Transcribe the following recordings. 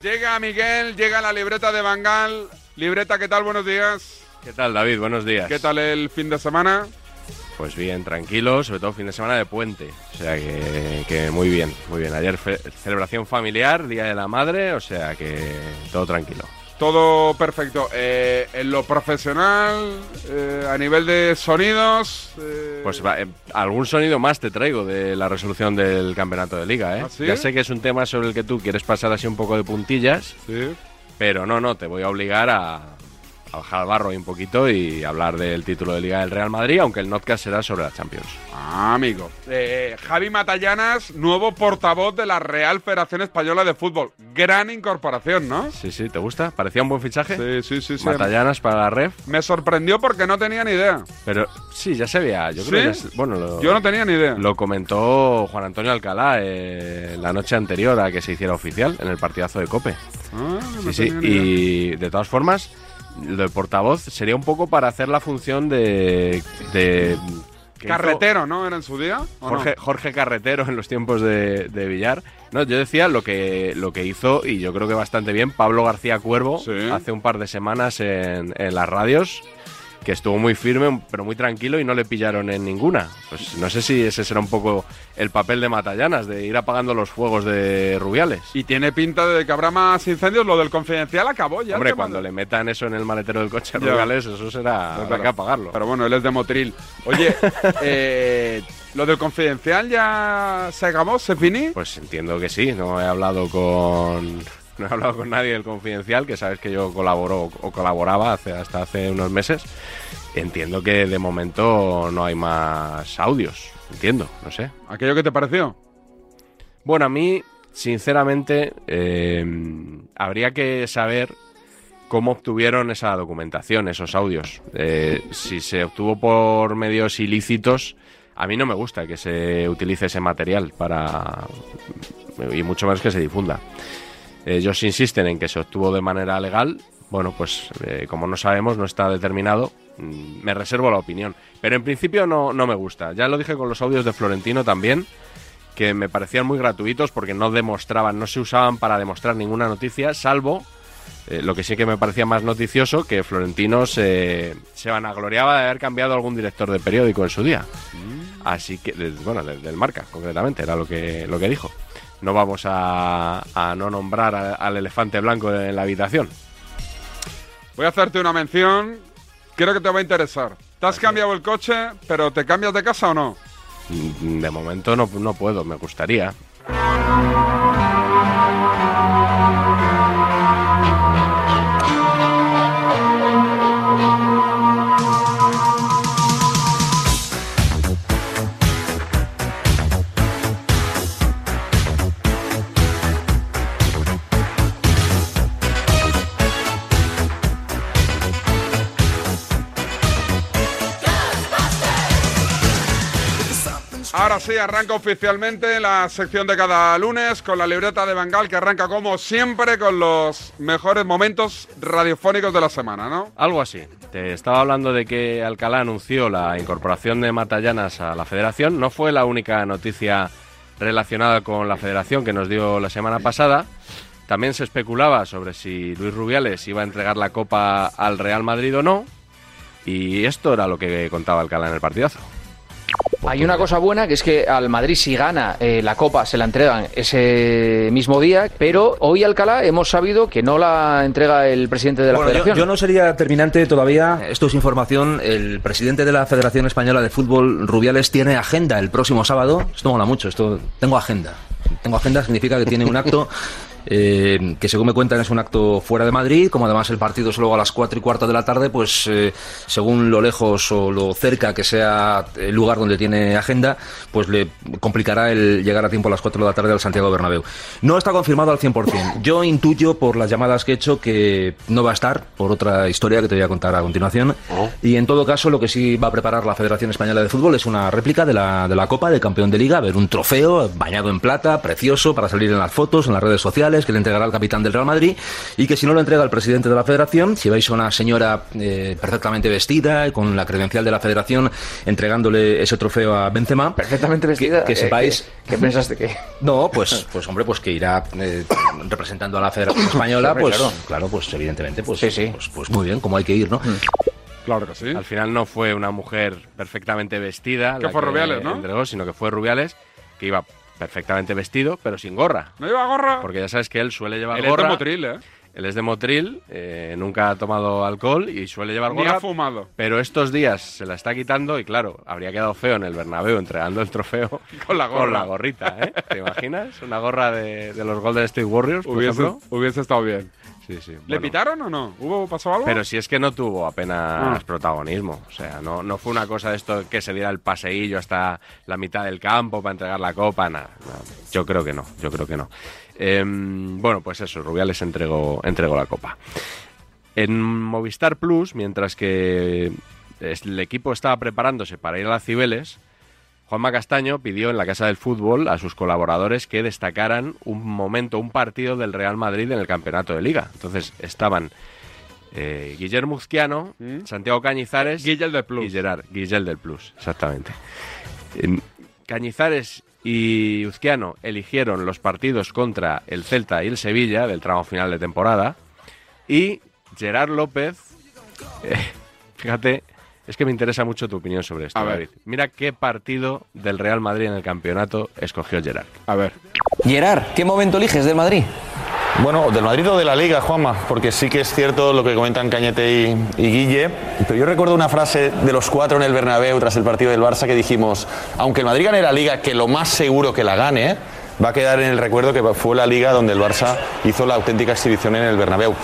Llega Miguel, llega la libreta de Bangal. Libreta, ¿qué tal? Buenos días. ¿Qué tal, David? Buenos días. ¿Qué tal el fin de semana? Pues bien, tranquilo, sobre todo fin de semana de puente. O sea que, que muy bien, muy bien. Ayer fe- celebración familiar, Día de la Madre, o sea que todo tranquilo. Todo perfecto. Eh, en lo profesional, eh, a nivel de sonidos. eh, Pues va, eh, algún sonido más te traigo de la resolución del campeonato de liga, ¿eh? ¿Ah, sí? Ya sé que es un tema sobre el que tú quieres pasar así un poco de puntillas, Sí. pero no, no, te voy a obligar a, a bajar al barro un poquito y hablar del título de liga del Real Madrid, aunque el notcast será sobre la Champions. Ah, amigo. Eh, Javi Matallanas, nuevo portavoz de la Real Federación Española de Fútbol. Gran incorporación, ¿no? Sí, sí, ¿te gusta? ¿Parecía un buen fichaje? Sí, sí, sí. sí. Matallanas para la ref. Me sorprendió porque no tenía ni idea. Pero sí, ya se veía. Yo creo que ya bueno, lo, Yo no tenía ni idea. lo comentó Juan Antonio Alcalá eh, la noche anterior a que se hiciera oficial en el partidazo de Cope. Ah, no Sí, sí. Y de todas formas, lo del portavoz sería un poco para hacer la función de. de hizo Carretero, ¿no? ¿Era en su día? Jorge, Jorge Carretero en los tiempos de, de Villar. No, yo decía lo que, lo que hizo, y yo creo que bastante bien, Pablo García Cuervo Sí. hace un par de semanas en, en las radios, que estuvo muy firme, pero muy tranquilo y no le pillaron en ninguna. Pues no sé si ese será un poco el papel de Matallanas, de ir apagando los fuegos de Rubiales. Y tiene pinta de que habrá más incendios. Lo del confidencial acabó ya. Hombre, cuando le metan eso en el maletero del coche a. Rubiales, eso será. Habrá Claro. que apagarlo. Pero bueno, él es de Motril. Oye, eh, ¿lo del confidencial ya se acabó? ¿Se finí? Pues entiendo que sí, no he hablado con no he hablado con nadie del confidencial, que sabes que yo colaboro o colaboraba hace, hasta hace unos meses. Entiendo que de momento no hay más audios, entiendo, no sé. ¿Aquello que te pareció? Bueno, a mí, sinceramente, eh, habría que saber cómo obtuvieron esa documentación, esos audios. Eh, si se obtuvo por medios ilícitos, a mí no me gusta que se utilice ese material para... y mucho menos que se difunda. Ellos insisten en que se obtuvo de manera legal. Bueno, pues eh, como no sabemos, no está determinado, mm, me reservo la opinión. Pero en principio no, no me gusta. Ya lo dije con los audios de Florentino también, que me parecían muy gratuitos porque no demostraban, no se usaban para demostrar ninguna noticia, salvo eh, lo que sí que me parecía más noticioso, que Florentino se, se vanagloriaba de haber cambiado algún director de periódico en su día. Así que, bueno, de- del marca, concretamente, era lo que, lo que dijo. No vamos a, a no nombrar a- al elefante blanco en la habitación. Voy a hacerte una mención. Creo que te va a interesar. Te has cambiado el coche, pero ¿te cambias de casa o no? Mm, De momento no, no puedo, me gustaría. Ahora sí, arranca oficialmente la sección de cada lunes con la libreta de Bangal que arranca como siempre con los mejores momentos radiofónicos de la semana, ¿no? Algo así. Te estaba hablando de que Alcalá anunció la incorporación de Matallanas a la federación. No fue la única noticia relacionada con la federación que nos dio la semana pasada. También se especulaba sobre si Luis Rubiales iba a entregar la copa al Real Madrid o no. Y esto era lo que contaba Alcalá en el partidazo. Hay una cosa buena que es que al Madrid si gana eh, la Copa se la entregan ese mismo día, pero hoy Alcalá hemos sabido que no la entrega el presidente de la Bueno, yo, Federación. yo no sería terminante todavía. Esto es información. El presidente de la Federación Española de Fútbol, Rubiales, tiene agenda el próximo sábado. Esto mola mucho. Esto tengo agenda. Tengo agenda significa que tiene un acto eh, que según me cuentan es un acto fuera de Madrid, como además el partido es luego a las cuatro y cuarto de la tarde, pues eh, según lo lejos o lo cerca que sea el lugar donde tiene agenda, pues le complicará el llegar a tiempo a las cuatro de la tarde al Santiago Bernabéu. No está confirmado al 100%. Yo intuyo por las llamadas que he hecho que no va a estar, por otra historia que te voy a contar a continuación. Y en todo caso, lo que sí va a preparar la Federación Española de Fútbol es una réplica de la, de la Copa de Campeón de Liga, a ver un trofeo bañado en plata, precioso, para salir en las fotos, en las redes sociales Que le entregará al capitán del Real Madrid, y que si no lo entrega al presidente de la federación, si vais a una señora eh, perfectamente vestida y con la credencial de la federación entregándole ese trofeo a Benzema. Perfectamente vestida. Que, eh, sepáis. ¿Qué, qué pensaste que.? No, pues, pues hombre, pues que irá eh, representando a la Federación Española, pues claro. claro, pues evidentemente, pues, Sí, sí. pues, pues muy bien, como hay que ir, ¿no? Claro que sí. Al final no fue una mujer perfectamente vestida. Que la fue Rubiales, ¿no? entregó, sino que fue Rubiales, que iba perfectamente vestido, pero sin gorra. ¿No lleva gorra? Porque ya sabes que él suele llevar Él es de gorra. Motril, ¿eh? Él es de Motril, eh, nunca ha tomado alcohol y suele llevar Ni gorra. ha fumado. Pero estos días se la está quitando y claro, habría quedado feo en el Bernabéu entregando el trofeo Con la gorra. con la gorrita, ¿eh? ¿Te imaginas? Una gorra de, de los Golden State Warriors, por Hubiese, ejemplo. hubiese estado bien. Sí, sí. ¿Le bueno. pitaron o no? ¿Hubo, ¿Pasó algo? Pero si es que no tuvo apenas Ah. protagonismo. O sea, no, no fue una cosa de esto que se diera el paseillo hasta la mitad del campo para entregar la copa. Nada, nada. Yo creo que no, yo creo que no. Em, bueno, pues eso, Rubiales entregó, entregó la copa. En Movistar Plus, mientras que el equipo estaba preparándose para ir a las Cibeles, Juanma Castaño pidió en la Casa del Fútbol a sus colaboradores que destacaran un momento, un partido del Real Madrid en el campeonato de Liga. Entonces estaban eh, Guillermo Uzquiano, ¿Mm? Santiago Cañizares Guillel del Plus. y Gerard, Guillel del Plus, exactamente. En- Cañizares y Uzquiano eligieron los partidos contra el Celta y el Sevilla del tramo final de temporada y Gerard López, eh, fíjate, es que me interesa mucho tu opinión sobre esto, A ver. David. Mira qué partido del Real Madrid en el campeonato escogió Gerard. A ver. Gerard, ¿qué momento eliges del Madrid? Bueno, del Madrid o de la Liga, Juanma, porque sí que es cierto lo que comentan Cañete y, y Guille, pero yo recuerdo una frase de los cuatro en el Bernabéu tras el partido del Barça que dijimos, aunque el Madrid gane la Liga, que lo más seguro que la gane, va a quedar en el recuerdo que fue la Liga donde el Barça hizo la auténtica exhibición en el Bernabéu.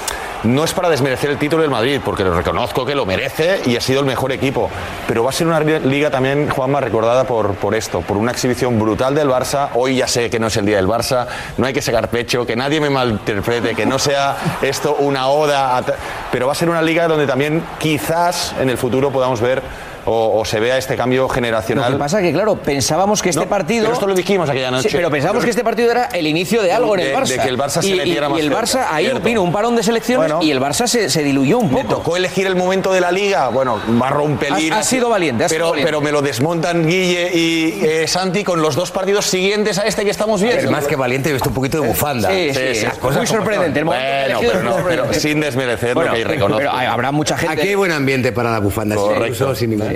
No es para desmerecer el título del Madrid, porque lo reconozco que lo merece y ha sido el mejor equipo, pero va a ser una liga también, Juanma, recordada por, por esto, por una exhibición brutal del Barça. Hoy ya sé que no es el día del Barça, no hay que sacar pecho, que nadie me malinterprete, que no sea esto una oda, pero va a ser una liga donde también quizás en el futuro podamos ver o, o se vea este cambio Lo generacional. que pasa es que, claro, pensábamos que este No, partido. pero esto lo dijimos aquella noche. Sí, pero pensábamos que este partido era el inicio de algo en el De- Barça. de que el Barça se y, metiera y- más y el cerca, Barça, ahí cierto. vino un parón de selecciones Bueno. y el Barça se, se diluyó un Me poco. tocó elegir el momento de la liga. Bueno, va a romper Has- has sido valiente, pero, sido valiente. pero me lo desmontan Guille y eh, Santi con los dos partidos siguientes a este que estamos viendo. Es más que valiente, he visto un poquito de bufanda. Sí, sí, sí, es muy sorprendente. El momento Bueno, pero, no, pero sin desmerecer Bueno, lo que reconozco. pero hay- habrá mucha gente. Aquí hay buen ambiente para la bufanda, Correcto. sin ningún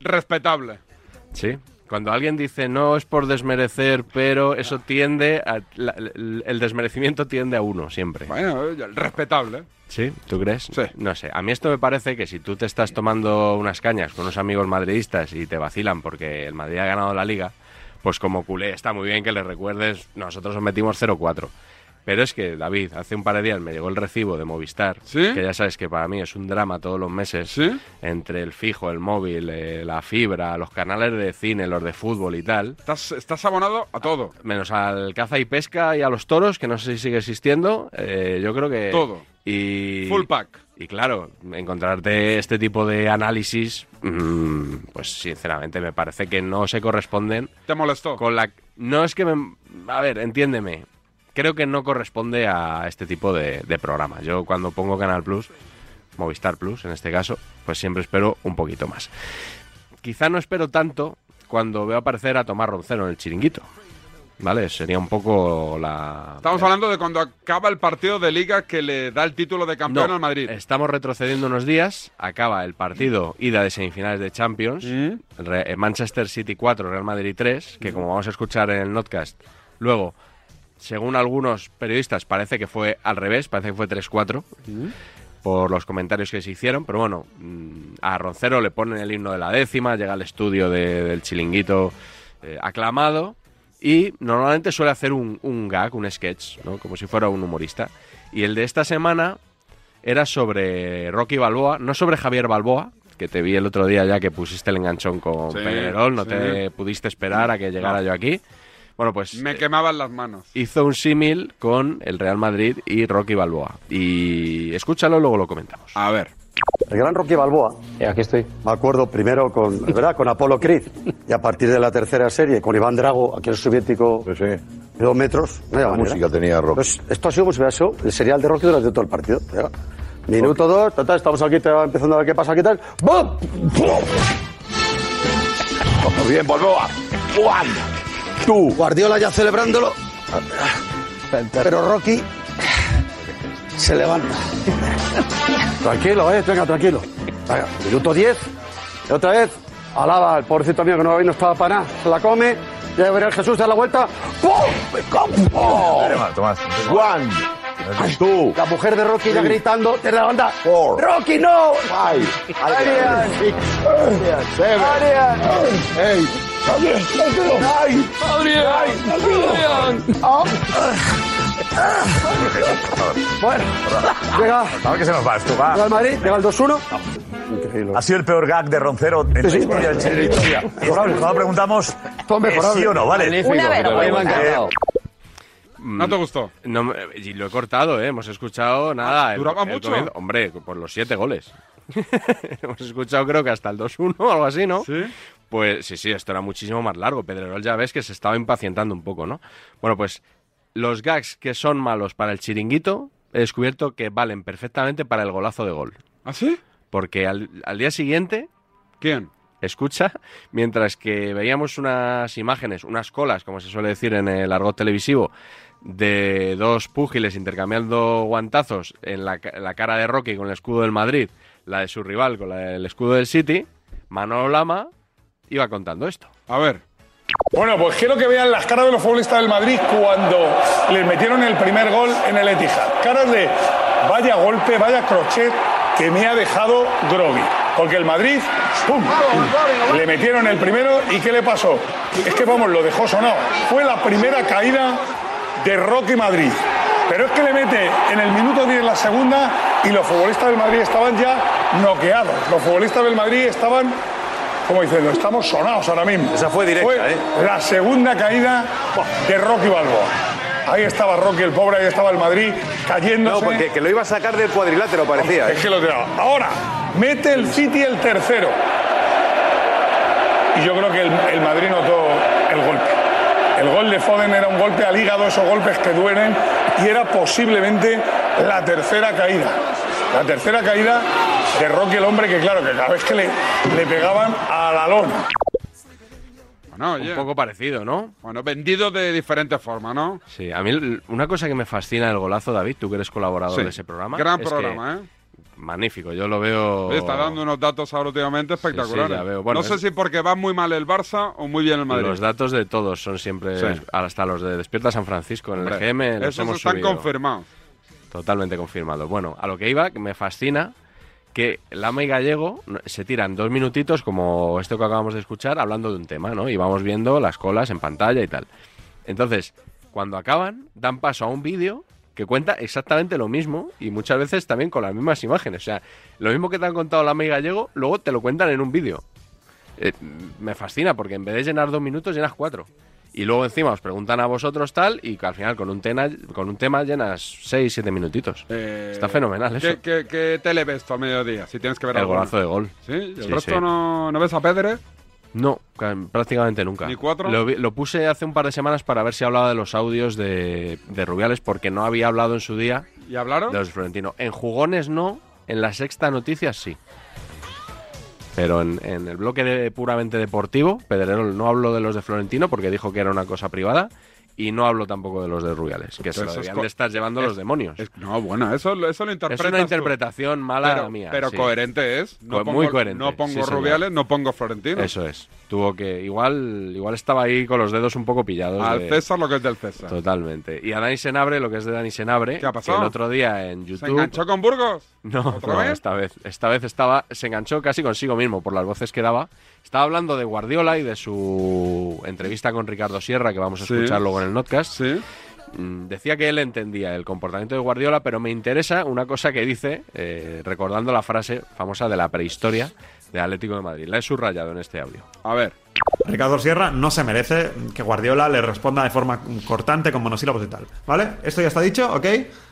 Respetable. Sí. Cuando alguien dice no es por desmerecer, pero eso tiende a. la- el el desmerecimiento tiende a uno siempre. Bueno, eh, respetable. ¿Sí? ¿Tú crees? Sí. No sé. A mí esto me parece que si tú te estás tomando unas cañas con unos amigos madridistas y te vacilan porque el Madrid ha ganado la liga, pues como culé está muy bien que le recuerdes, nosotros os metimos 0-4. Pero es que, David, hace un par de días me llegó el recibo de Movistar, ¿Sí? que ya sabes que para mí es un drama todos los meses, ¿Sí? entre el fijo, el móvil, eh, la fibra, los canales de cine, los de fútbol y tal, Estás, estás abonado a todo. menos al caza y pesca y a los toros, que no sé si sigue existiendo, eh, yo creo que... Todo. Y... Full pack. Y claro, encontrarte este tipo de análisis, mm, pues sinceramente me parece que no se corresponden ¿Te molestó? con la... No es que me... A ver, entiéndeme. Creo que no corresponde a este tipo de, de programas. Yo cuando pongo Canal Plus, Movistar Plus en este caso, pues siempre espero un poquito más. Quizá no espero tanto cuando veo aparecer a Tomás Roncero en el chiringuito. ¿Vale? Sería un poco la... Estamos hablando de cuando acaba el partido de liga que le da el título de campeón No, al Madrid. Estamos retrocediendo unos días. Acaba el partido ida de semifinales de Champions. Mm. Manchester City 4, Real Madrid 3, que como vamos a escuchar en el notcast, luego, según algunos periodistas, parece que fue al revés, parece que fue 3-4 por los comentarios que se hicieron, pero bueno, mm, a Roncero le ponen el himno de la décima, llega al estudio de- del chilinguito eh, aclamado y normalmente suele hacer un, un gag, un sketch, ¿no? como si fuera un humorista. Y el de esta semana era sobre Rocky Balboa, no sobre Javier Balboa, que te vi el otro día ya que pusiste el enganchón con Sí, Peñarol, no sí. te pudiste esperar a que llegara No. yo aquí. Bueno, pues Me quemaban las manos. hizo un símil con el Real Madrid y Rocky Balboa. Y escúchalo, luego lo comentamos. A ver. El gran Rocky Balboa. aquí estoy. Me acuerdo primero con, ¿verdad? con Apolo Creed y a partir de la tercera serie con Iván Drago, aquel soviético de dos metros. No había ¿Qué manera. música tenía Rocky? Pues esto ha sido hubiera sido el serial de Rocky durante todo el partido. ¿verdad? Minuto dos, total, estamos aquí empezando a ver qué pasa aquí tal. ¡Bum! Muy bien, Balboa. Juan. Tú. Guardiola ya celebrándolo. Pero Rocky se levanta. Tranquilo, eh, venga, tranquilo. Venga, minuto 10. Y otra vez, alaba al pobrecito mío que no, no estaba para nada. Se la come. Ya verá el Jesús da la vuelta. ¡Pum! ¡Oh! Tomás. Juan. Tú. La mujer de Rocky ya gritando desde la banda. Four. ¡Rocky, no! Five. Adrian. Seven. Adrian. Eight. Nine. Bueno, llega, A ver que se nos va esto, va. llega el Madrid, llega el 2-1. Increíble. Ha sido el peor gag de Roncero en la historia del. Mejorable. Ahora preguntamos eh, sí o no, ¿vale? Una vergüenza. ¿No te gustó? No, y lo he cortado, ¿eh? Hemos escuchado nada. el- ¿Duraba el mucho? comienzo- hombre, por los siete goles. Hemos escuchado creo que hasta el 2-1 o algo así, ¿no? ¿Sí? Pues sí, sí, esto era muchísimo más largo. Pedrerol ya ves que se estaba impacientando un poco, ¿no? Bueno, pues los gags que son malos para el chiringuito he descubierto que valen perfectamente para el golazo de gol. ¿Ah, sí? Porque al, al día siguiente, ¿Quién? escucha, mientras que veíamos unas imágenes, unas colas, como se suele decir en el argot televisivo, de dos púgiles intercambiando guantazos en la, la cara de Rocky con el escudo del Madrid, la de su rival con la del escudo del City, Manolo Lama iba contando esto. A ver. Bueno, pues quiero que vean las caras de los futbolistas del Madrid cuando les metieron el primer gol en el Etihad. Caras de vaya golpe, vaya crochet que me ha dejado Grogui. Porque el Madrid. Le metieron el primero y ¿qué le pasó? Es que vamos, lo dejó sonado. Fue la primera caída de Rocky Madrid. Pero es que le mete en el minuto 10 la segunda y los futbolistas del Madrid estaban ya noqueados. Los futbolistas del Madrid estaban como diciendo, estamos sonados ahora mismo. Esa fue directa, ¿eh? La segunda caída de Rocky Balboa. Ahí estaba Rocky, el pobre, ahí estaba el Madrid cayéndose. No, porque que lo iba a sacar del cuadrilátero, parecía. ¿eh? Es que lo tiraba. Ahora, mete el City el tercero. Y yo creo que el, el Madrid notó el golpe. El gol de Foden era un golpe al hígado, esos golpes que duelen, y era posiblemente la tercera caída. La tercera caída de Rocky, el hombre que, claro, que cada vez que le, le pegaban a la lona. Bueno, oye. Un poco parecido, ¿no? Bueno, vendido de diferente forma, ¿no? Sí, a mí una cosa que me fascina del golazo, David, tú que eres colaborador Sí. de ese programa. Gran es que- programa, ¿eh? Magnífico, yo lo veo. Oye, está dando unos datos ahora últimamente espectaculares. ya veo. Bueno, no sé es- si porque va muy mal el Barça o muy bien el Madrid. Los datos de todos son siempre. Sí. Hasta los de Despierta San Francisco en el Hombre, los Esos hemos están subido. confirmados. Totalmente confirmado. Bueno, a lo que iba, que me fascina que Lama y Gallego se tiran dos minutitos, como esto que acabamos de escuchar, hablando de un tema, ¿no? Y vamos viendo las colas en pantalla y tal. Entonces, cuando acaban, dan paso a un vídeo que cuenta exactamente lo mismo y muchas veces también con las mismas imágenes. O sea, lo mismo que te han contado Lama y Gallego, luego te lo cuentan en un vídeo. Eh, me fascina porque en vez de llenar dos minutos, llenas cuatro. Y luego encima os preguntan a vosotros tal y que al final con un, tema con un tema llenas seis, siete minutitos. Está fenomenal eso. Eh, ¿Qué, qué, qué tele ves tú a mediodía? Si tienes que ver El alguna. golazo de gol. ¿Sí? ¿Y el Sí, resto sí. No, no ves a Pedre? No, ca- prácticamente nunca. ¿Ni cuatro? Lo, puse hace un par de semanas para ver si hablaba de los audios de, de Rubiales porque no había hablado en su día ¿Y hablaron? de los Florentino. En jugones no, en la sexta noticias sí. Pero en, en el bloque de puramente deportivo, Pedrerol no habló de los de Florentino porque dijo que era una cosa privada y no hablo tampoco de los de Rubiales, que se lo es debían de estar llevando es- los demonios. es- no, bueno, eso, lo- eso lo Es interpretas una tú. interpretación mala pero, mía. Pero sí. coherente es. No Co- pongo, muy coherente, No pongo sí, señor. Rubiales, no pongo Florentino. Eso es. Tuvo que. Igual, igual estaba ahí con los dedos un poco pillados. Al de- César lo que es del César. Totalmente. Y a Dani Senabre, lo que es de Dani Senabre, ¿Qué ha pasado? que el otro día en YouTube. ¿Se enganchó con Burgos? No, ¿Otra no, vez? esta vez. Esta vez estaba, se enganchó casi consigo mismo por las voces que daba. Estaba hablando de Guardiola y de su entrevista con Ricardo Sierra, que vamos a Sí. escuchar luego en el podcast. Sí. Mm, Decía que él entendía el comportamiento de Guardiola, pero me interesa una cosa que dice, eh, recordando la frase famosa de la prehistoria, de Atlético de Madrid. La he subrayado en este audio. A ver. Ricardo Sierra no se merece que Guardiola le responda de forma cortante con monosílabos y tal. ¿Vale? ¿Esto ya está dicho? ¿Ok?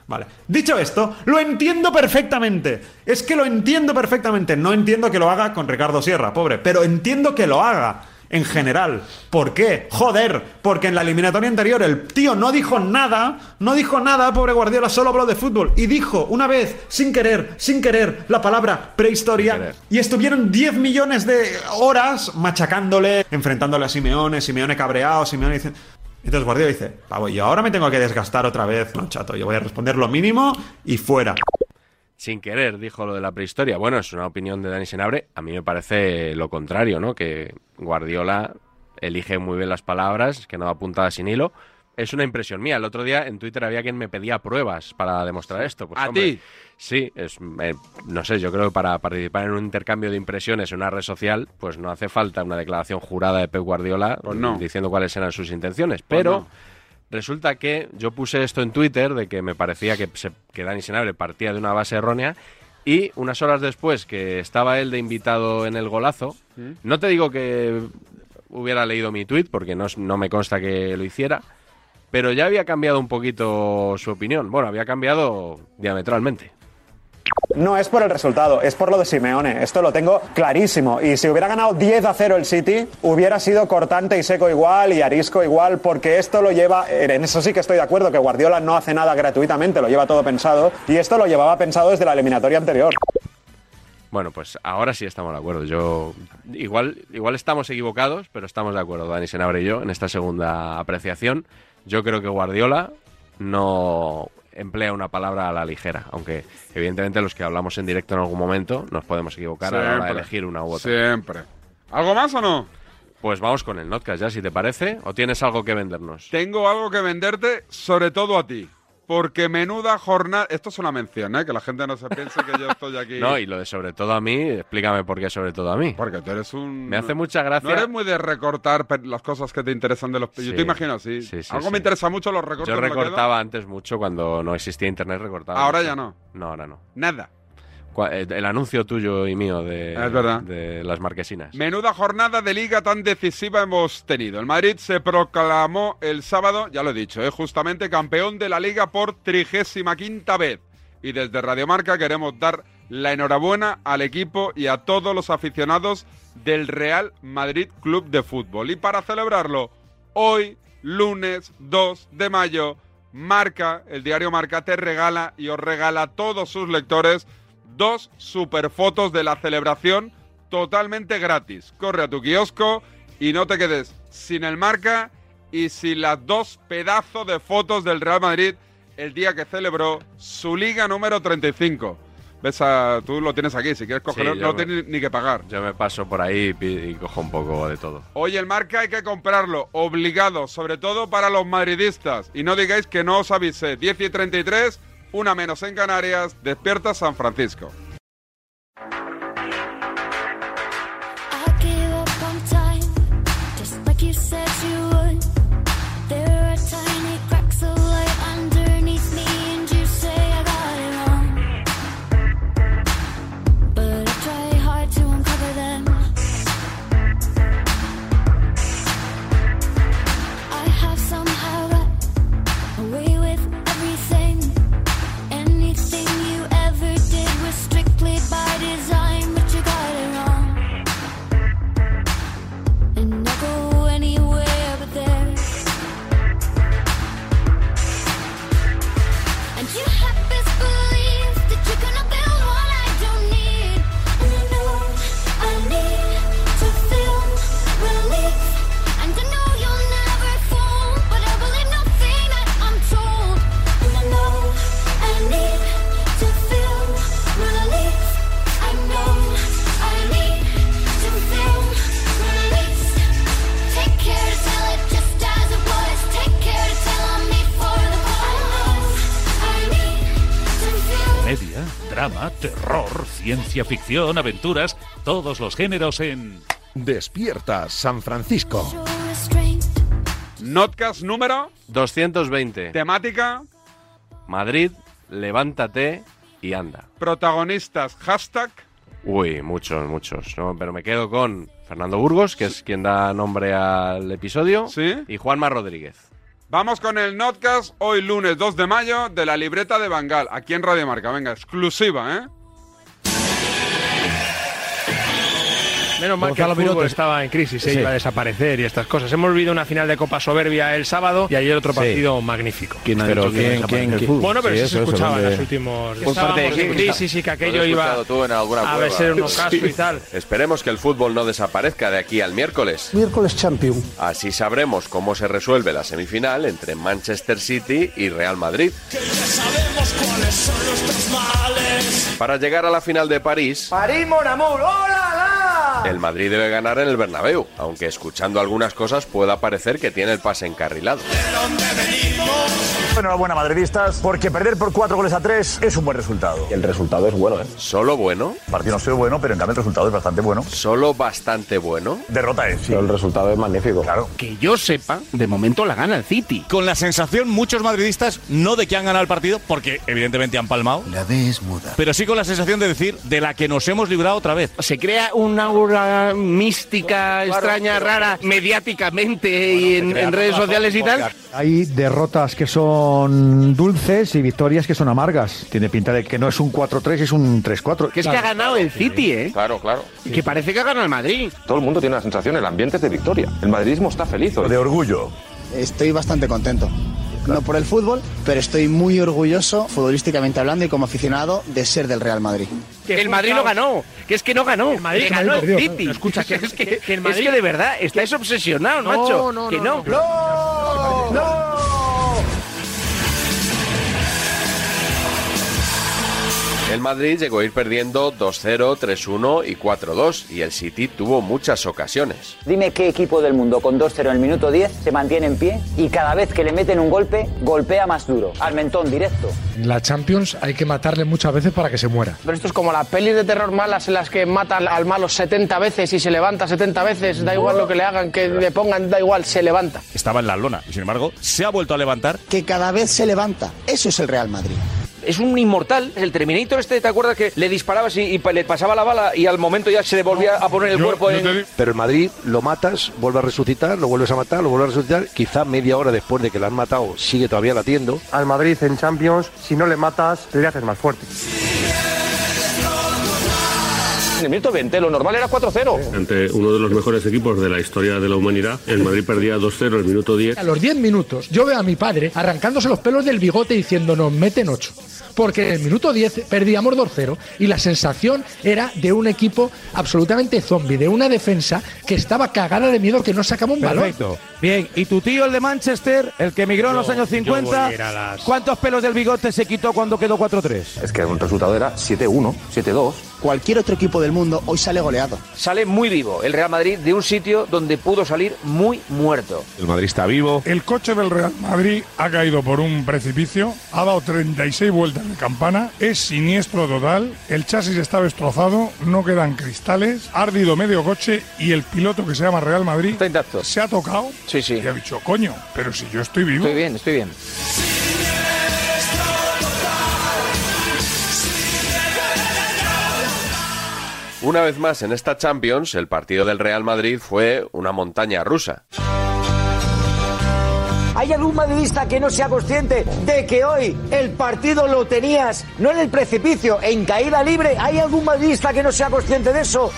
Vale. Dicho esto, lo entiendo perfectamente. Es que lo entiendo perfectamente. No entiendo que lo haga con Ricardo Sierra, pobre, pero entiendo que lo haga. En general. ¿Por qué? Joder, porque en la eliminatoria anterior el tío no dijo nada, no dijo nada, pobre Guardiola, solo habló de fútbol. Y dijo una vez, sin querer, sin querer, la palabra prehistoria. Y estuvieron 10 millones de horas machacándole, enfrentándole a Simeone, Simeone cabreado, Simeone dice... Entonces Guardiola dice, pavo, yo ahora me tengo que desgastar otra vez. No, chato, yo voy a responder lo mínimo y fuera. Sin querer, dijo lo de la prehistoria. Bueno, es una opinión de Dani Senabre. A mí me parece lo contrario, ¿no? Que Guardiola elige muy bien las palabras, que no va apuntada sin hilo. Es una impresión mía. El otro día en Twitter había quien me pedía pruebas para demostrar esto. Pues, ¿A hombre, ti? Sí, es, eh, no sé, yo creo que para participar en un intercambio de impresiones en una red social, pues no hace falta una declaración jurada de Pep Guardiola Pues no. diciendo cuáles eran sus intenciones. Pues Pero no. Resulta que yo puse esto en Twitter de que me parecía que, se, que Dani Senabre partía de una base errónea y unas horas después que estaba él de invitado en el golazo, ¿Mm? no te digo que hubiera leído mi tweet porque no, no me consta que lo hiciera, pero ya había cambiado un poquito su opinión. Bueno, había cambiado diametralmente. No es por el resultado, es por lo de Simeone. Esto lo tengo clarísimo. Y si hubiera ganado 10 a 0 el City, hubiera sido cortante y seco igual y arisco igual, porque esto lo lleva. En eso sí que estoy de acuerdo, que Guardiola no hace nada gratuitamente, lo lleva todo pensado. Y esto lo llevaba pensado desde la eliminatoria anterior. Bueno, pues ahora sí estamos de acuerdo. Yo igual, igual estamos equivocados, pero estamos de acuerdo, Dani Senabre y yo, en esta segunda apreciación. Yo creo que Guardiola no emplea una palabra a la ligera, aunque evidentemente los que hablamos en directo en algún momento nos podemos equivocar a la hora de elegir una u otra. Siempre. ¿Algo más o no? Pues vamos con el notcast ya, si te parece, o tienes algo que vendernos. Tengo algo que venderte, sobre todo a ti. Porque menuda jornada. Esto es una mención, ¿eh? Que la gente no se piense que yo estoy aquí. No, y lo de sobre todo a mí, explícame por qué sobre todo a mí. Porque tú eres un. Me hace mucha gracia. No eres muy de recortar las cosas que te interesan de los. Yo te imagino así. Sí, sí, Algo me interesa mucho, los recortes. Yo recortaba antes mucho cuando no existía internet, recortaba. Ahora mucho. ya no. No, ahora no. Nada. Eh, El anuncio tuyo y mío de, verdad. de las marquesinas. Menuda jornada de liga tan decisiva hemos tenido. El Madrid se proclamó el sábado, ya lo he dicho, ¿eh? justamente campeón de la liga por trigésima quinta vez. Y desde Radiomarca queremos dar la enhorabuena al equipo y a todos los aficionados del Real Madrid Club de Fútbol. Y para celebrarlo, hoy, lunes 2 de mayo, Marca, el diario Marca, te regala y os regala a todos sus lectores dos superfotos de la celebración totalmente gratis. Corre a tu kiosco y no te quedes sin el marca y sin las dos pedazos de fotos del Real Madrid el día que celebró su liga número 35. Ves a, tú lo tienes aquí, si quieres cogerlo, Sí, no me- tienes ni que pagar. Yo me paso por ahí y cojo un poco de todo. Hoy el marca hay que comprarlo, obligado, sobre todo para los madridistas. Y no digáis que no os avisé. 10 y 33, una menos en Canarias, despierta San Francisco. Drama, terror, ciencia ficción, aventuras, todos los géneros en Despierta San Francisco. Notcast número 220. Temática, Madrid, levántate y anda. protagonistas, hashtag, Uy, muchos, muchos, ¿no? Pero me quedo con Fernando Burgos, que es quien da nombre al episodio, y Juanma Rodríguez. Vamos con el Notcast hoy lunes 2 de mayo de la libreta de Bangal, aquí en Radio Marca. Venga, exclusiva, ¿eh? Menos mal que el fútbol estaba en crisis, se Sí. iba a desaparecer y estas cosas. Hemos vivido una final de Copa Soberbia el sábado y ayer otro Sí. partido magnífico. ¿Quién ha Pero dicho que quién- desaparece quién- el fútbol? Bueno, pero Sí, sí, eso, se eso, escuchaba en los últimos... ¿Por parte de en crisis y que Lo aquello iba escuchado tú en alguna a ser un ocaso y tal. Esperemos que el fútbol no desaparezca de aquí al miércoles. Miércoles Champion. Así sabremos cómo se resuelve la semifinal entre Manchester City y Real Madrid. Para llegar a la final de París, París, mon amour, ¡hola, el Madrid debe ganar en el Bernabéu, aunque escuchando algunas cosas pueda parecer que tiene el pase encarrilado. Enhorabuena, madridistas, porque perder por cuatro goles a tres es un buen resultado. El resultado es bueno, ¿eh? ¿Solo bueno? El partido no ha sido bueno, pero en cambio el resultado es bastante bueno. ¿Solo bastante bueno? Derrota es, sí. el resultado es magnífico. Claro. Que yo sepa, de momento la gana el City. Con la sensación, muchos madridistas, no de que han ganado el partido, porque evidentemente han palmado, La D es muda. pero sí con la sensación de decir de la que nos hemos librado otra vez. Se crea una aura mística, extraña, rara, mediáticamente y en, en redes sociales y tal. Hay derrotas que son dulces y victorias que son amargas. Tiene pinta de que no es un 4-3, es un 3-4. Que es que ha ganado el City, ¿eh? Claro, claro. Y que parece que ha ganado el Madrid. Todo el mundo tiene la sensación, el ambiente es de victoria. El madridismo está feliz. De orgullo. Estoy bastante contento. No por el fútbol, pero estoy muy orgulloso, futbolísticamente hablando y como aficionado, de ser del Real Madrid. Que el Madrid no ganó, que es que no ganó, el Madrid que ganó el City. escucha, que- es, que, que el es Madrid- que de verdad estáis obsesionados, No, macho. no, que no, no. no. El Madrid llegó a ir perdiendo 2-0, 3-1 y 4-2 y el City tuvo muchas ocasiones. Dime qué equipo del mundo con 2-0 en el minuto 10 se mantiene en pie y cada vez que le meten un golpe, golpea más duro. Al mentón, directo. En la Champions hay que matarle muchas veces para que se muera. Pero esto es como las pelis de terror malas en las que matan al malo 70 veces y se levanta 70 veces, da igual lo que le hagan, que le pongan, da igual, se levanta. Estaba en la lona y sin embargo se ha vuelto a levantar. Que cada vez se levanta. Eso es el Real Madrid. Es un inmortal, el Terminator este, ¿te acuerdas que le disparabas y, y le pasaba la bala y al momento ya se le volvía a poner el cuerpo en... Pero el Madrid lo matas, vuelve a resucitar, lo vuelves a matar, lo vuelves a resucitar. Quizá media hora después de que lo han matado sigue todavía latiendo. Al Madrid en Champions, si no le matas, le haces más fuerte. En el minuto 20 lo normal era 4-0. Ante uno de los mejores equipos de la historia de la humanidad, el Madrid perdía 2-0 el minuto 10. A los 10 minutos yo veo a mi padre arrancándose los pelos del bigote diciendo nos meten 8. Porque en el minuto 10 perdíamos 2-0 y la sensación era de un equipo absolutamente zombie, de una defensa que estaba cagada de miedo que no sacaba un balón. Perfecto. Bien, ¿y tu tío, el de Manchester, el que emigró en los años 50, volviera a las- cuántos pelos del bigote se quitó cuando quedó 4-3? Es que el resultado era 7-1, 7-2. Cualquier otro equipo del mundo hoy sale goleado. Sale muy vivo el Real Madrid de un sitio donde pudo salir muy muerto. El Madrid está vivo. El coche del Real Madrid ha caído por un precipicio, ha dado 36 vueltas de campana, es siniestro total, el chasis está destrozado, no quedan cristales, ha ardido medio coche y el piloto que se llama Real Madrid se ha tocado Sí, sí. y ha dicho, coño, pero si yo estoy vivo. Estoy bien, estoy bien. Una vez más en esta Champions, el partido del Real Madrid fue una montaña rusa. ¿Hay algún madridista que no sea consciente de que hoy el partido lo tenías no en el precipicio, en caída libre? ¿Hay algún madridista que no sea consciente de eso?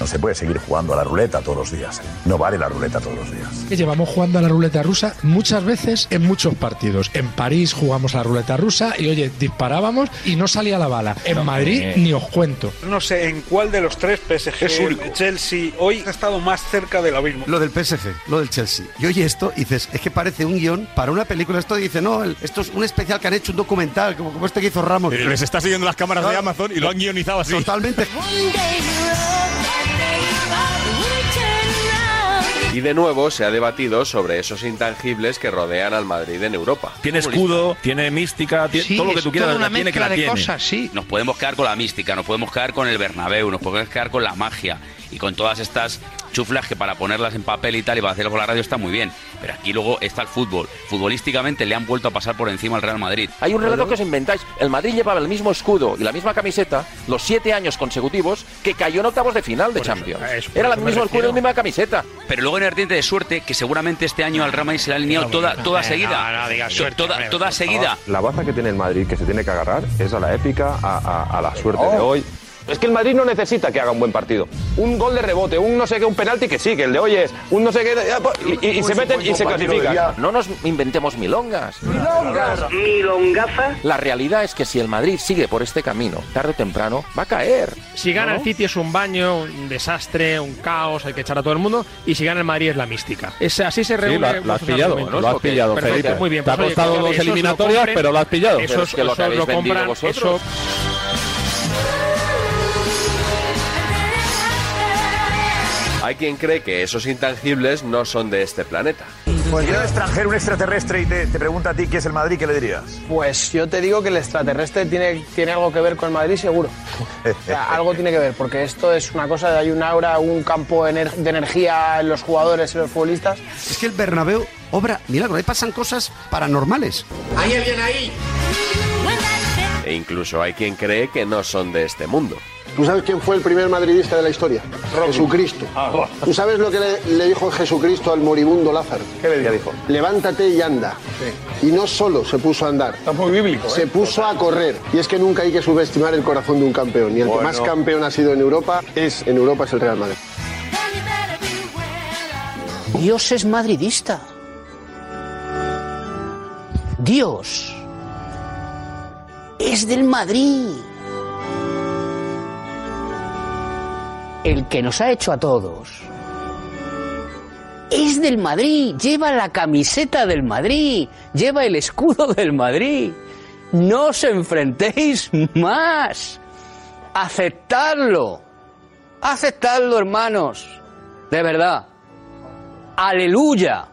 No se puede seguir jugando a la ruleta todos los días. No vale la ruleta todos los días. Que llevamos jugando a la ruleta rusa muchas veces en muchos partidos. En París jugamos a la ruleta rusa y oye, disparábamos y no salía la bala. En Madrid ni os cuento. No sé en cuál de los tres PSG, Es único. Chelsea, hoy ha estado más cerca del abismo. Lo del PSG, lo del Chelsea. Y oye esto, y dices, es que parece un guion para una película. Esto dice, no, el- esto es un especial que han hecho, un documental, como, como este que hizo Ramos. Eh, Les está siguiendo las cámaras de Amazon y lo han guionizado así. Totalmente. Y de nuevo se ha debatido sobre esos intangibles que rodean al Madrid en Europa. Tiene escudo, tiene mística, tiene Sí, todo lo que tú quieras, una la tiene que la de tiene. cosas, sí. Nos podemos quedar con la mística, nos podemos quedar con el Bernabéu, nos podemos quedar con la magia y con todas estas chuflas que para ponerlas en papel y tal y para hacerlo con la radio está muy bien. Pero aquí luego está el fútbol. Futbolísticamente le han vuelto a pasar por encima al Real Madrid. Hay un relato que os inventáis. El Madrid llevaba el mismo escudo y la misma camiseta los siete años consecutivos que cayó en octavos de final de Champions. Era el mismo escudo y la misma camiseta. Pero luego en vertiente de suerte, que seguramente este año al Real Madrid se le ha alineado toda, toda seguida. To- toda, toda seguida. La baza que tiene el Madrid que se tiene que agarrar es a la épica, a, a- a la suerte de hoy. Es que el Madrid no necesita que haga un buen partido. Un gol de rebote, un no sé qué, un penalti que sí, que el de hoy es un no sé qué, y, y- y se meten y se clasifican. No nos inventemos milongas. Milongas. Milongaza. La realidad es que si el Madrid sigue por este camino, tarde o temprano va a caer. Si gana el City es un baño, un desastre, un caos, hay que echar a todo el mundo. Y si gana el Madrid es la mística. Es, así se reúne. lo has- lo has pillado, lo has pillado, perfecto, Felipe. Muy bien, Te ha pues, oye, costado dos lo eliminatorias, compren, pero lo has pillado. Pero es que lo habéis lo compran, vosotros. eso- Hay quien cree que esos intangibles no son de este planeta. Pues yo, extranjero, un extraterrestre, y te, te pregunta a ti qué es el Madrid, ¿qué le dirías? Pues yo te digo que el extraterrestre tiene, tiene algo que ver con el Madrid, seguro. O sea, algo tiene que ver, porque esto es una cosa, hay un aura, un campo ener- de energía en los jugadores, en los futbolistas. Es que el Bernabéu obra milagro, ahí pasan cosas paranormales. ¿Hay alguien ahí? E incluso hay quien cree que no son de este mundo. ¿Tú sabes quién fue el primer madridista de la historia? Jesucristo. ¿Tú sabes lo que le, le dijo Jesucristo al moribundo Lázaro? ¿Qué le dijo? Levántate y anda. Y no solo se puso a andar. Está muy bíblico. Se puso a correr. Y es que nunca hay que subestimar el corazón de un campeón. Y el Bueno. que más campeón ha sido en Europa es en Europa es el Real Madrid. Dios es madridista. Dios es del Madrid. El que nos ha hecho a todos es del Madrid. Lleva la camiseta del Madrid. Lleva el escudo del Madrid. No os enfrentéis más. Aceptadlo. Aceptadlo, hermanos. De verdad. Aleluya.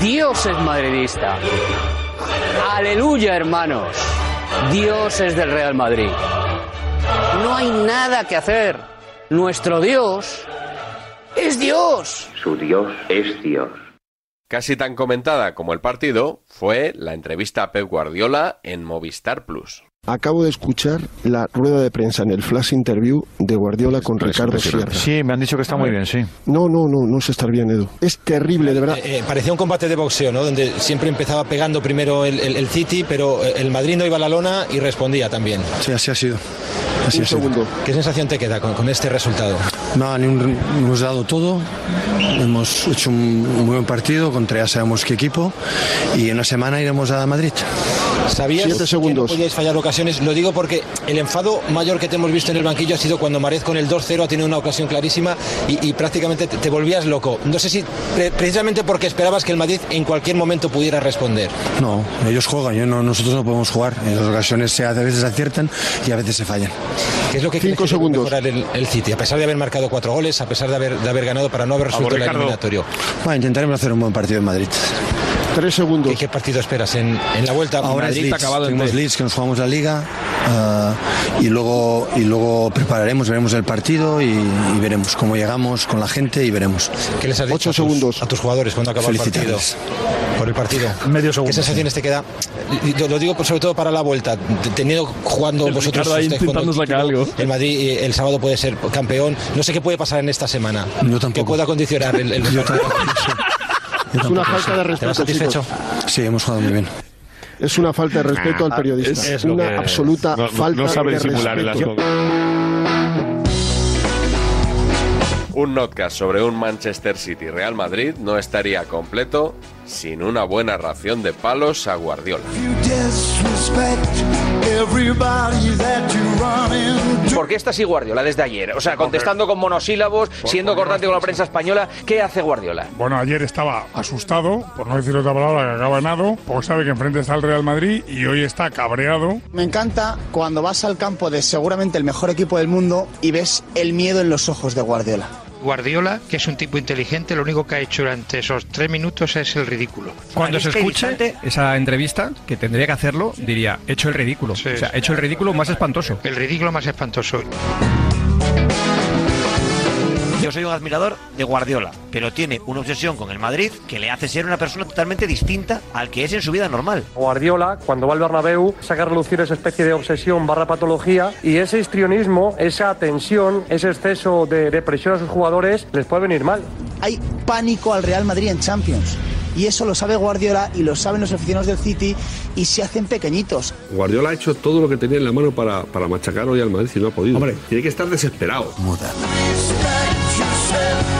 Dios es madridista. Aleluya, hermanos. Dios es del Real Madrid. No hay nada que hacer. Nuestro Dios es Dios. Su Dios es Dios. Casi tan comentada como el partido fue la entrevista a Pep Guardiola en Movistar Plus. Acabo de escuchar la rueda de prensa en el flash interview de Guardiola con Ricardo Sierra. Sí, me han dicho que está muy bien, sí. No, no, no, no es estar bien, Edu. Es terrible, de verdad. Eh, parecía un combate de boxeo, ¿no? Donde siempre empezaba pegando primero el, el- el City, pero eh, el Madrid no iba a la lona y respondía también. Sí, así ha sido. Así un segundo. ¿Qué sensación te queda con, con este resultado? No, ni un- hemos dado todo. Hemos hecho un, un buen partido contra ya sabemos qué equipo. Y en una semana iremos a Madrid. ¿Sabías Siete que segundos. no podíais fallar ocasiones? Lo digo porque el enfado mayor que te hemos visto en el banquillo ha sido cuando Marez con el 2-0 ha tenido una ocasión clarísima y, y prácticamente te, te volvías loco. No sé si pre- precisamente porque esperabas que el Madrid en cualquier momento pudiera responder. No, ellos juegan, yo no, nosotros no podemos jugar. En las ocasiones se, a veces aciertan y a veces se fallan. ¿Qué es lo que Cinco que segundos. mejorar el, el City? A pesar de haber marcado cuatro goles, a pesar de haber, de haber ganado para no haber resuelto el eliminatorio. Bueno, intentaremos hacer un buen partido en Madrid. Tres segundos. ¿Qué, qué partido esperas en, en la vuelta? Ahora es Madrid Leeds. acabado en. Leeds que nos jugamos la liga ah, y luego y luego prepararemos, veremos el partido y, y veremos cómo llegamos con la gente y veremos. ¿Qué les has dicho Ocho a tus- segundos. a tus jugadores cuando acaba el partido? Por el partido. Medio segundo, ¿Qué sensaciones te queda? Lo, lo digo sobre todo para la vuelta. Teniendo jugando El vosotros ahí jugando título, El Madrid eh, el sábado puede ser campeón. No sé qué puede pasar en esta semana. Yo tampoco. Que pueda condicionar el, el Yo tampoco. Es una falta de respeto, ¿Te vas satisfecho? chicos. Sí, hemos jugado muy bien. Es una falta de respeto al periodista. Es- una absoluta no- no- falta no sabe de disimular respeto. Un notcast sobre un Manchester City Real Madrid no estaría completo sin una buena ración de palos a Guardiola. ¿Por qué está así Guardiola desde ayer? O sea, contestando con monosílabos, siendo cortante con la prensa española. ¿Qué hace Guardiola? Bueno, ayer estaba asustado, por no decir otra palabra, que acaba ganado, porque sabe que enfrente está el Real Madrid y hoy está cabreado. Me encanta cuando vas al campo de seguramente el mejor equipo del mundo y ves el miedo en los ojos de Guardiola. Guardiola, que es un tipo inteligente, lo único que ha hecho durante esos tres minutos es el ridículo. Cuando se escuche distante. esa entrevista, que tendría que hacerlo, diría, he hecho el ridículo. o sea, he hecho el ridículo más espantoso. El ridículo más espantoso. Yo soy un admirador de Guardiola, pero tiene una obsesión con el Madrid que le hace ser una persona totalmente distinta al que es en su vida normal. Guardiola, cuando va al Bernabéu, saca a relucir esa especie de obsesión barra patología y ese histrionismo, esa tensión, ese exceso de, de presión a sus jugadores les puede venir mal. Hay pánico al Real Madrid en Champions. Y eso lo sabe Guardiola y lo saben los aficionados del City y se hacen pequeñitos. Guardiola ha hecho todo lo que tenía en la mano para, para machacar hoy al Madrid y no ha podido. Hombre. Tiene que estar desesperado. myself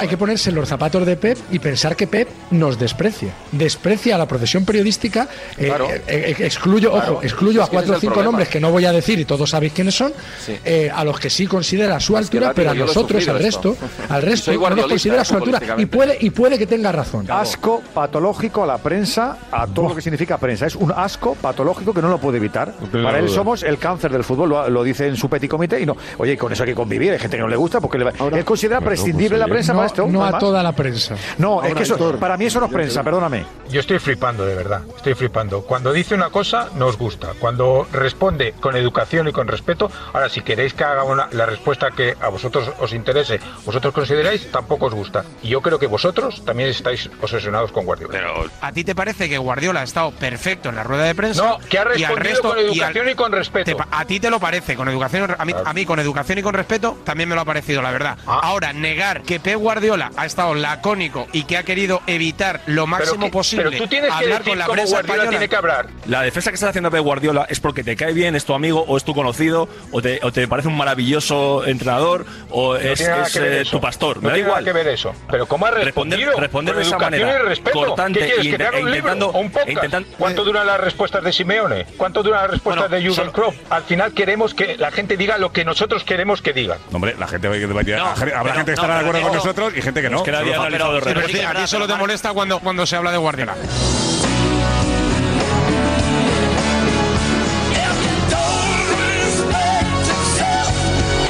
Hay que ponerse en los zapatos de Pep y pensar que Pep nos desprecia. Desprecia a la profesión periodística. eh, Claro. eh, eh, excluyo, Claro. ojo, excluyo Es a cuatro o cinco problema. nombres que no voy a decir y todos sabéis quiénes son, Sí. eh, a los que sí considera a su altura, pero a nosotros, al resto, esto. al resto no nos considera a su altura. Y puede, y puede que tenga razón. Asco patológico a la prensa, a todo lo que significa prensa. Es un asco patológico que no lo puede evitar. Para él duda. somos el cáncer del fútbol, lo, lo dice en su petit comité. Y no, oye, con eso hay que convivir. Hay gente que no le gusta porque le va- él considera Bueno, prescindible pues, la prensa No, para esto. no a toda la prensa. No, es que eso, para mí eso no es prensa, perdóname. Yo estoy flipando, de verdad. Estoy flipando. Cuando dice una cosa, nos gusta. Cuando responde con educación y con respeto, ahora si queréis que haga una- la respuesta que a vosotros os interese, vosotros consideráis, tampoco os gusta. Y yo creo que vosotros también estáis obsesionados con Guardiola. ¿A ti te parece que Guardiola ha estado perfecto en la rueda de prensa? No, que ha y respondido resto- con y al- educación y, con respeto. te a ti te lo parece, con educación, a mí, a mí con educación y con respeto también me lo ha parecido, la verdad. Ah. Ahora, negar que Pep Guardiola ha estado lacónico y que ha querido evitar lo máximo que- posible pero tú tienes que hablar decir con la prensa Guardiola española. tiene que hablar. La defensa que estás haciendo Pep Guardiola es porque te cae bien, es tu amigo o es tu conocido o te, o te parece un maravilloso entrenador o No es, es, que eh, tu pastor. No Me da tiene igual. nada que ver eso. Pero ¿cómo ha Responder, respondido? responder Con de esa manera y respeto. cortante ¿Qué quieres, y que te haga un libro intentando, o un podcast? intentando- ¿Cuánto duran las respuestas de Simeone? ¿Cuánto duran las respuestas Bueno, de Jürgen Klopp? Al final queremos que la gente diga lo que nosotros queremos que diga. Hombre, la gente va a No, habrá pero- gente que no, estará de pero acuerdo con digo- y gente que no. Es que nadie ha Pero- analizado el pero- resto. pero- a ti solo te molesta cuando, cuando se habla de Guardiola.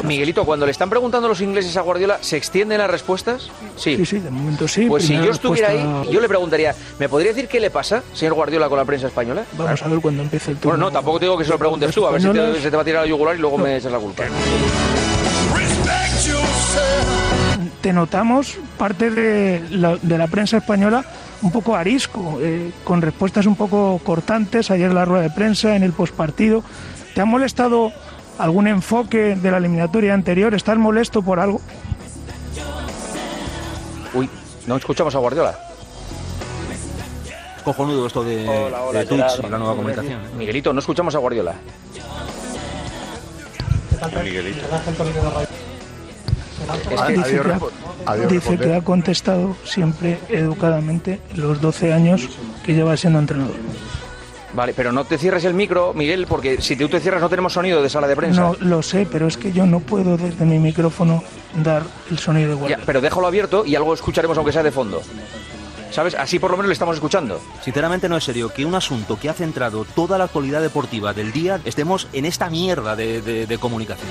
Miguelito, cuando le están preguntando los ingleses a Guardiola, ¿se extienden las respuestas? Sí. Sí, sí, de momento sí. Pues si yo estuviera respuesta- ahí, yo le preguntaría, ¿me podría decir qué le pasa, señor Guardiola, con la prensa española? Vamos a ver cuando empiece el turno. Bueno, no, tampoco te digo que se lo preguntes tú, a ver si te, se te va a tirar la yugular y luego me echas la culpa. Te notamos parte de la, de la prensa española un poco arisco, eh, con respuestas un poco cortantes ayer en la rueda de prensa, en el postpartido. ¿Te ha molestado algún enfoque de la eliminatoria anterior? ¿Estás molesto por algo? Uy, no escuchamos a Guardiola. Cojonudo esto de, Hola, hola, de Twitch y la nueva comunicación. Miguelito, no escuchamos a Guardiola. Miguelito. Es que- dice, que ha, dice que ha contestado siempre educadamente los 12 años que lleva siendo entrenador. Vale, pero no te cierres el micro, Miguel, porque si tú te cierras no tenemos sonido de sala de prensa. No lo sé, pero es que yo no puedo desde mi micrófono dar el sonido Ya, Guardiola. pero déjalo abierto y algo escucharemos aunque sea de fondo. ¿Sabes? Así por lo menos le estamos escuchando. Sinceramente no es serio que un asunto que ha centrado toda la actualidad deportiva del día estemos en esta mierda de, de- de comunicación.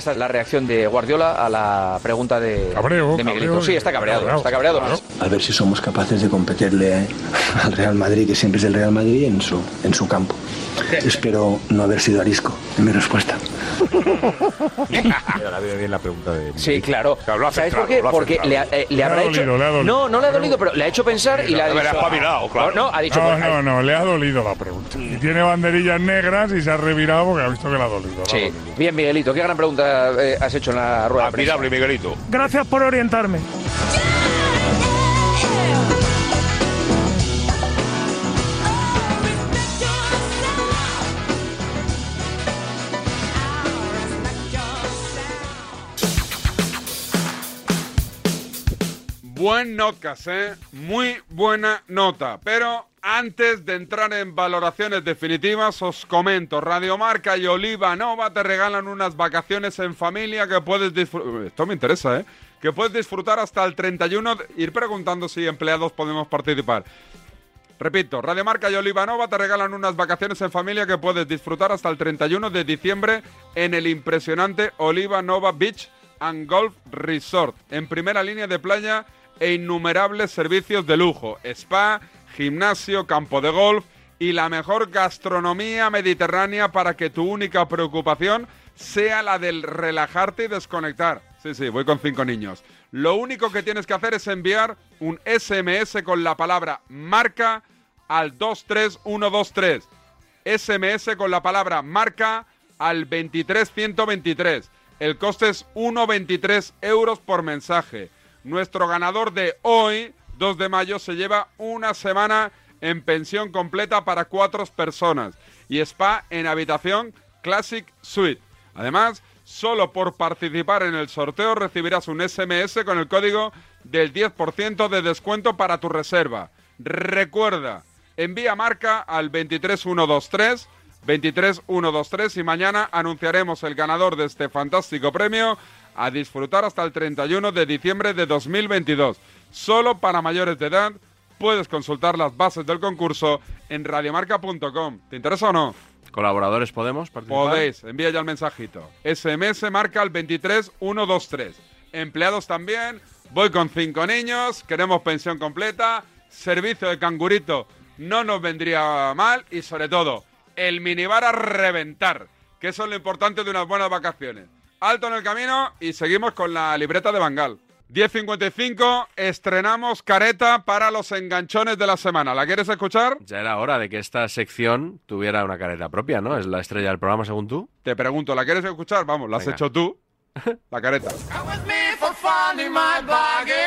Esta es la reacción de Guardiola a la pregunta de, Cabreo, de Miguelito. cabreo, sí, está cabreado, está cabreado. claro. A ver si somos capaces de competirle al Real Madrid, que siempre es el Real Madrid, en su, en su campo. Espero no haber sido arisco mi respuesta. La viene bien la pregunta de. Sí, claro. lo ha ¿Sabes por qué? Porque le, ha- eh, le habrá hecho. dolido, le ha dolido. No, no le ha dolido, pero le ha hecho pensar y le ha Le ha dicho. espabilado, claro. No, no, ha dicho. No, pues, no, no, le ha dolido la pregunta. Y tiene banderillas negras y se ha revirado porque ha visto que le ha dolido. le ha Sí. dolido. Bien, Miguelito, qué gran pregunta eh, has hecho en la rueda de prensa. Admirable, Miguelito. Gracias por orientarme. Buen notcast, ¿eh? Muy buena nota. Pero antes de entrar en valoraciones definitivas, os comento. Radiomarca y Oliva Nova te regalan unas vacaciones en familia que puedes disfrutar. Esto me interesa, ¿eh? Que puedes disfrutar hasta el 31. de- Ir preguntando si empleados podemos participar. Repito, Radiomarca y Olivanova te regalan unas vacaciones en familia que puedes disfrutar hasta el 31 de diciembre en el impresionante Olivanova Beach and Golf Resort, en primera línea de playa e innumerables servicios de lujo, spa, gimnasio, campo de golf y la mejor gastronomía mediterránea para que tu única preocupación sea la del relajarte y desconectar. Sí, sí, voy con cinco niños. Lo único que tienes que hacer es enviar un SMS con la palabra marca al 23123. SMS con la palabra marca al 23123. El coste es 1,23 euros por mensaje. Nuestro ganador de hoy, 2 de mayo, se lleva una semana en pensión completa para cuatro personas y spa en habitación Classic Suite. Además, solo por participar en el sorteo recibirás un SMS con el código del 10% de descuento para tu reserva. Recuerda, envía marca al 23123 23123 y mañana anunciaremos el ganador de este fantástico premio a disfrutar hasta el 31 de diciembre de 2022. Solo para mayores de edad puedes consultar las bases del concurso en radiomarca.com. ¿Te interesa o no? ¿Colaboradores podemos participar? Podéis, envía ya el mensajito. SMS marca al 23123. Empleados también. Voy con cinco niños, queremos pensión completa, servicio de cangurito no nos vendría mal y sobre todo el minibar a reventar, que eso es lo importante de unas buenas vacaciones. Alto en el camino y seguimos con la libreta de Bangal. 10.55, estrenamos careta para los enganchones de la semana. ¿La quieres escuchar? Ya era hora de que esta sección tuviera una careta propia, ¿no? Es la estrella del programa, según tú. Te pregunto, ¿la quieres escuchar? Vamos, la has Venga. hecho tú. La careta.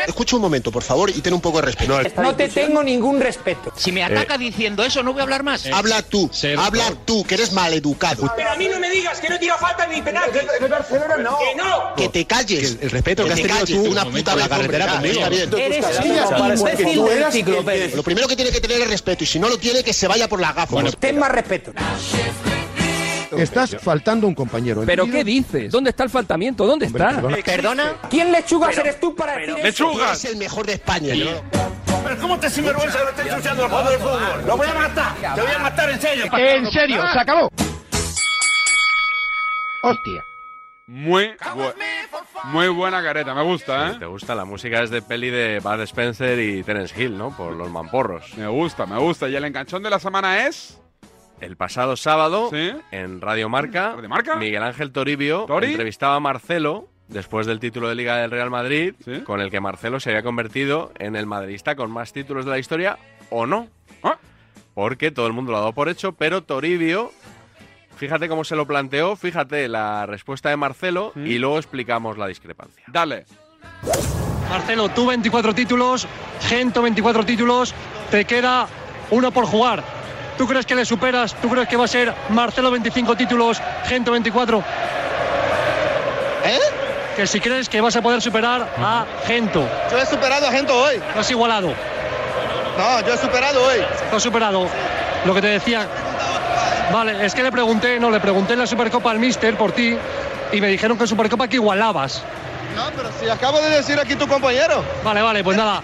Escucha un momento, por favor, y ten un poco de respeto. No te tengo ningún respeto. Si me ataca diciendo eso, no voy a hablar más. Habla tú, habla tú, que eres maleducado. Pero a mí no me digas que no tira falta ni. De, Barcelona no. Que no. Que te calles. El, respeto que has te tenido calles tú de una un puta la carretera conmigo. Eres un que. Lo primero que tiene que tener es respeto, y si no lo tiene, que se vaya por las gafas. Ten más respeto. Estás faltando un compañero. ¿Pero qué dices? ¿Dónde está el faltamiento? ¿Dónde está? ¿Perdona? ¿Quién lechugas eres tú para decir eso? Es el mejor de España. Pero ¿cómo te sinvergüenza que le estés ensuciando el juego del fútbol? ¡Lo voy a matar! ¡Te voy a matar en serio! En serio, se acabó. ¡Hostia! Muy, bu- muy buena careta, me gusta, ¿eh? ¿Te gusta? La música es de peli de Bud Spencer y Terence Hill, ¿no? Por los mamporros. Me gusta, me gusta. ¿Y el enganchón de la semana es? El pasado sábado, en Radio Marca, Miguel Ángel Toribio ¿Tori? entrevistaba a Marcelo después del título de Liga del Real Madrid, con el que Marcelo se había convertido en el madridista con más títulos de la historia, ¿o no? Ah. Porque todo el mundo lo ha dado por hecho, pero Toribio, fíjate cómo se lo planteó, fíjate la respuesta de Marcelo y luego explicamos la discrepancia. Dale. Marcelo, tú 24 títulos, Gento 24 títulos, te queda uno por jugar. ¿Tú crees que le superas? ¿Tú crees que va a ser Marcelo 25 títulos, Gento 24? ¿Eh? Que si crees que vas a poder superar a Gento. Yo he superado a Gento hoy. Lo has igualado. No, yo he superado hoy. Lo has superado. Lo que te decía. Vale, es que le pregunté, no, le pregunté en la Supercopa al Mister por ti y me dijeron que en Supercopa que igualabas. No, pero si acabo de decir aquí tu compañero. Vale, vale, pues nada.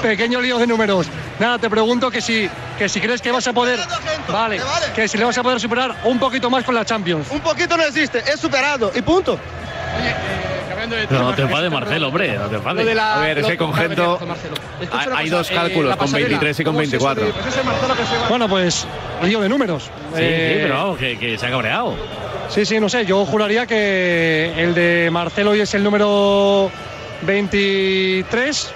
Pequeño lío de números. Nada, te pregunto que si, que si crees que vas a poder. Vale, que si le vas a poder superar un poquito más con la Champions. Un poquito no existe, he superado y punto. Pero no te enfades, Marcelo, hombre, no te enfades. A ver, es que con Gento hay, hay dos cálculos, con 23 y con 24. Bueno, pues lío de números. Sí, Eh, sí, pero vamos, que, que se ha cabreado. Sí, sí, no sé, yo juraría que el de Marcelo hoy es el número 23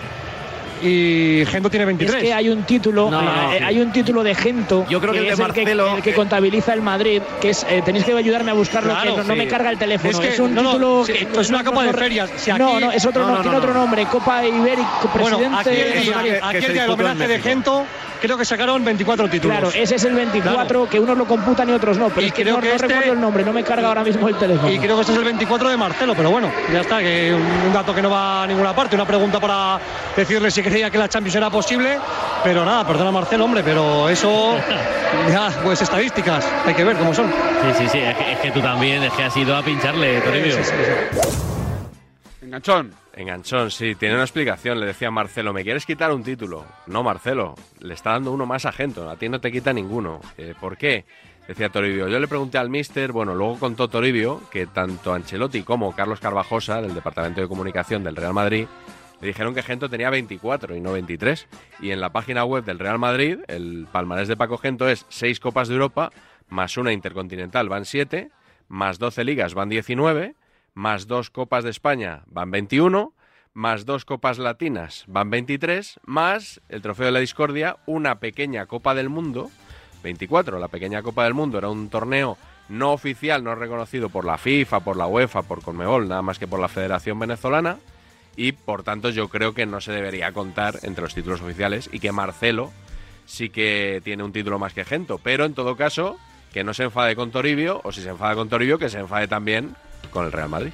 y Gento tiene 23. Es que hay un título, No, no, eh, sí. hay un título de Gento. Yo creo que el de es Marcelo- el que, el que contabiliza el Madrid, que es eh, tenéis que ayudarme a buscarlo, Claro, que no, no sí. me carga el teléfono. Es Es, que- un no, no, título sí, que es una copa de ferias. Si no, aquí- no, es otro, no, no, no, tiene no, otro no. nombre, Copa Ibérica, Bueno, presidente. el Madrid. aquí el día del homenaje de Gento, creo que sacaron 24 títulos. Claro, ese es el 24, Claro. que unos lo computan y otros no, pero Y es que creo no, que no este- recuerdo el nombre, no me carga ahora mismo el teléfono. Y creo que este es el 24 de Marcelo, pero bueno, ya está, que un dato que no va a ninguna parte, una pregunta para decirle si creía que la Champions era posible, pero nada, perdona Marcelo, hombre, pero eso, ya, pues estadísticas, hay que ver cómo son. Sí, sí, sí, es que, es que tú también, es que has ido a pincharle, Toribio. Enganchón. Enganchón, sí, tiene una explicación. Le decía Marcelo, ¿me quieres quitar un título? No, Marcelo, le está dando uno más a Gento, a ti no te quita ninguno. Eh, ¿Por qué? Decía Toribio. Yo le pregunté al mister, bueno, luego contó Toribio que tanto Ancelotti como Carlos Carvajosa, del Departamento de Comunicación del Real Madrid, le dijeron que Gento tenía 24 y no 23. Y en la página web del Real Madrid, el palmarés de Paco Gento es 6 Copas de Europa, más una Intercontinental van 7, más 12 ligas van 19, más 2 Copas de España van 21, más 2 Copas Latinas van 23, más el Trofeo de la Discordia, una pequeña Copa del Mundo, 24. La pequeña Copa del Mundo era un torneo no oficial, no reconocido por la FIFA, por la UEFA, por Conmebol, nada más que por la Federación Venezolana y por tanto yo creo que no se debería contar entre los títulos oficiales y que Marcelo sí que tiene un título más que Gento, pero en todo caso que no se enfade con Toribio o si se enfada con Toribio que se enfade también con el Real Madrid.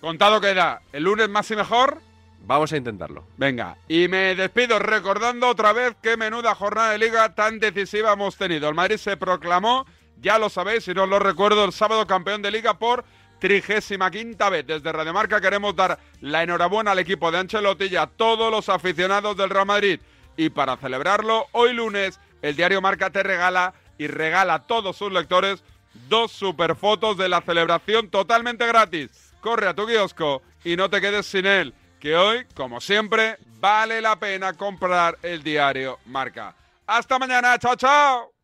Contado queda, el lunes más y mejor. Vamos a intentarlo. Venga, y me despido recordando otra vez qué menuda jornada de liga tan decisiva hemos tenido. El Madrid se proclamó, ya lo sabéis, si no os lo recuerdo, el sábado campeón de liga por trigésima quinta vez. Desde Radiomarca queremos dar la enhorabuena al equipo de Ancelotti y a todos los aficionados del Real Madrid. Y para celebrarlo, hoy lunes, el diario Marca te regala y regala a todos sus lectores dos superfotos de la celebración totalmente gratis. Corre a tu kiosco y no te quedes sin él, que hoy, como siempre, vale la pena comprar el diario Marca. Hasta mañana, chao, chao.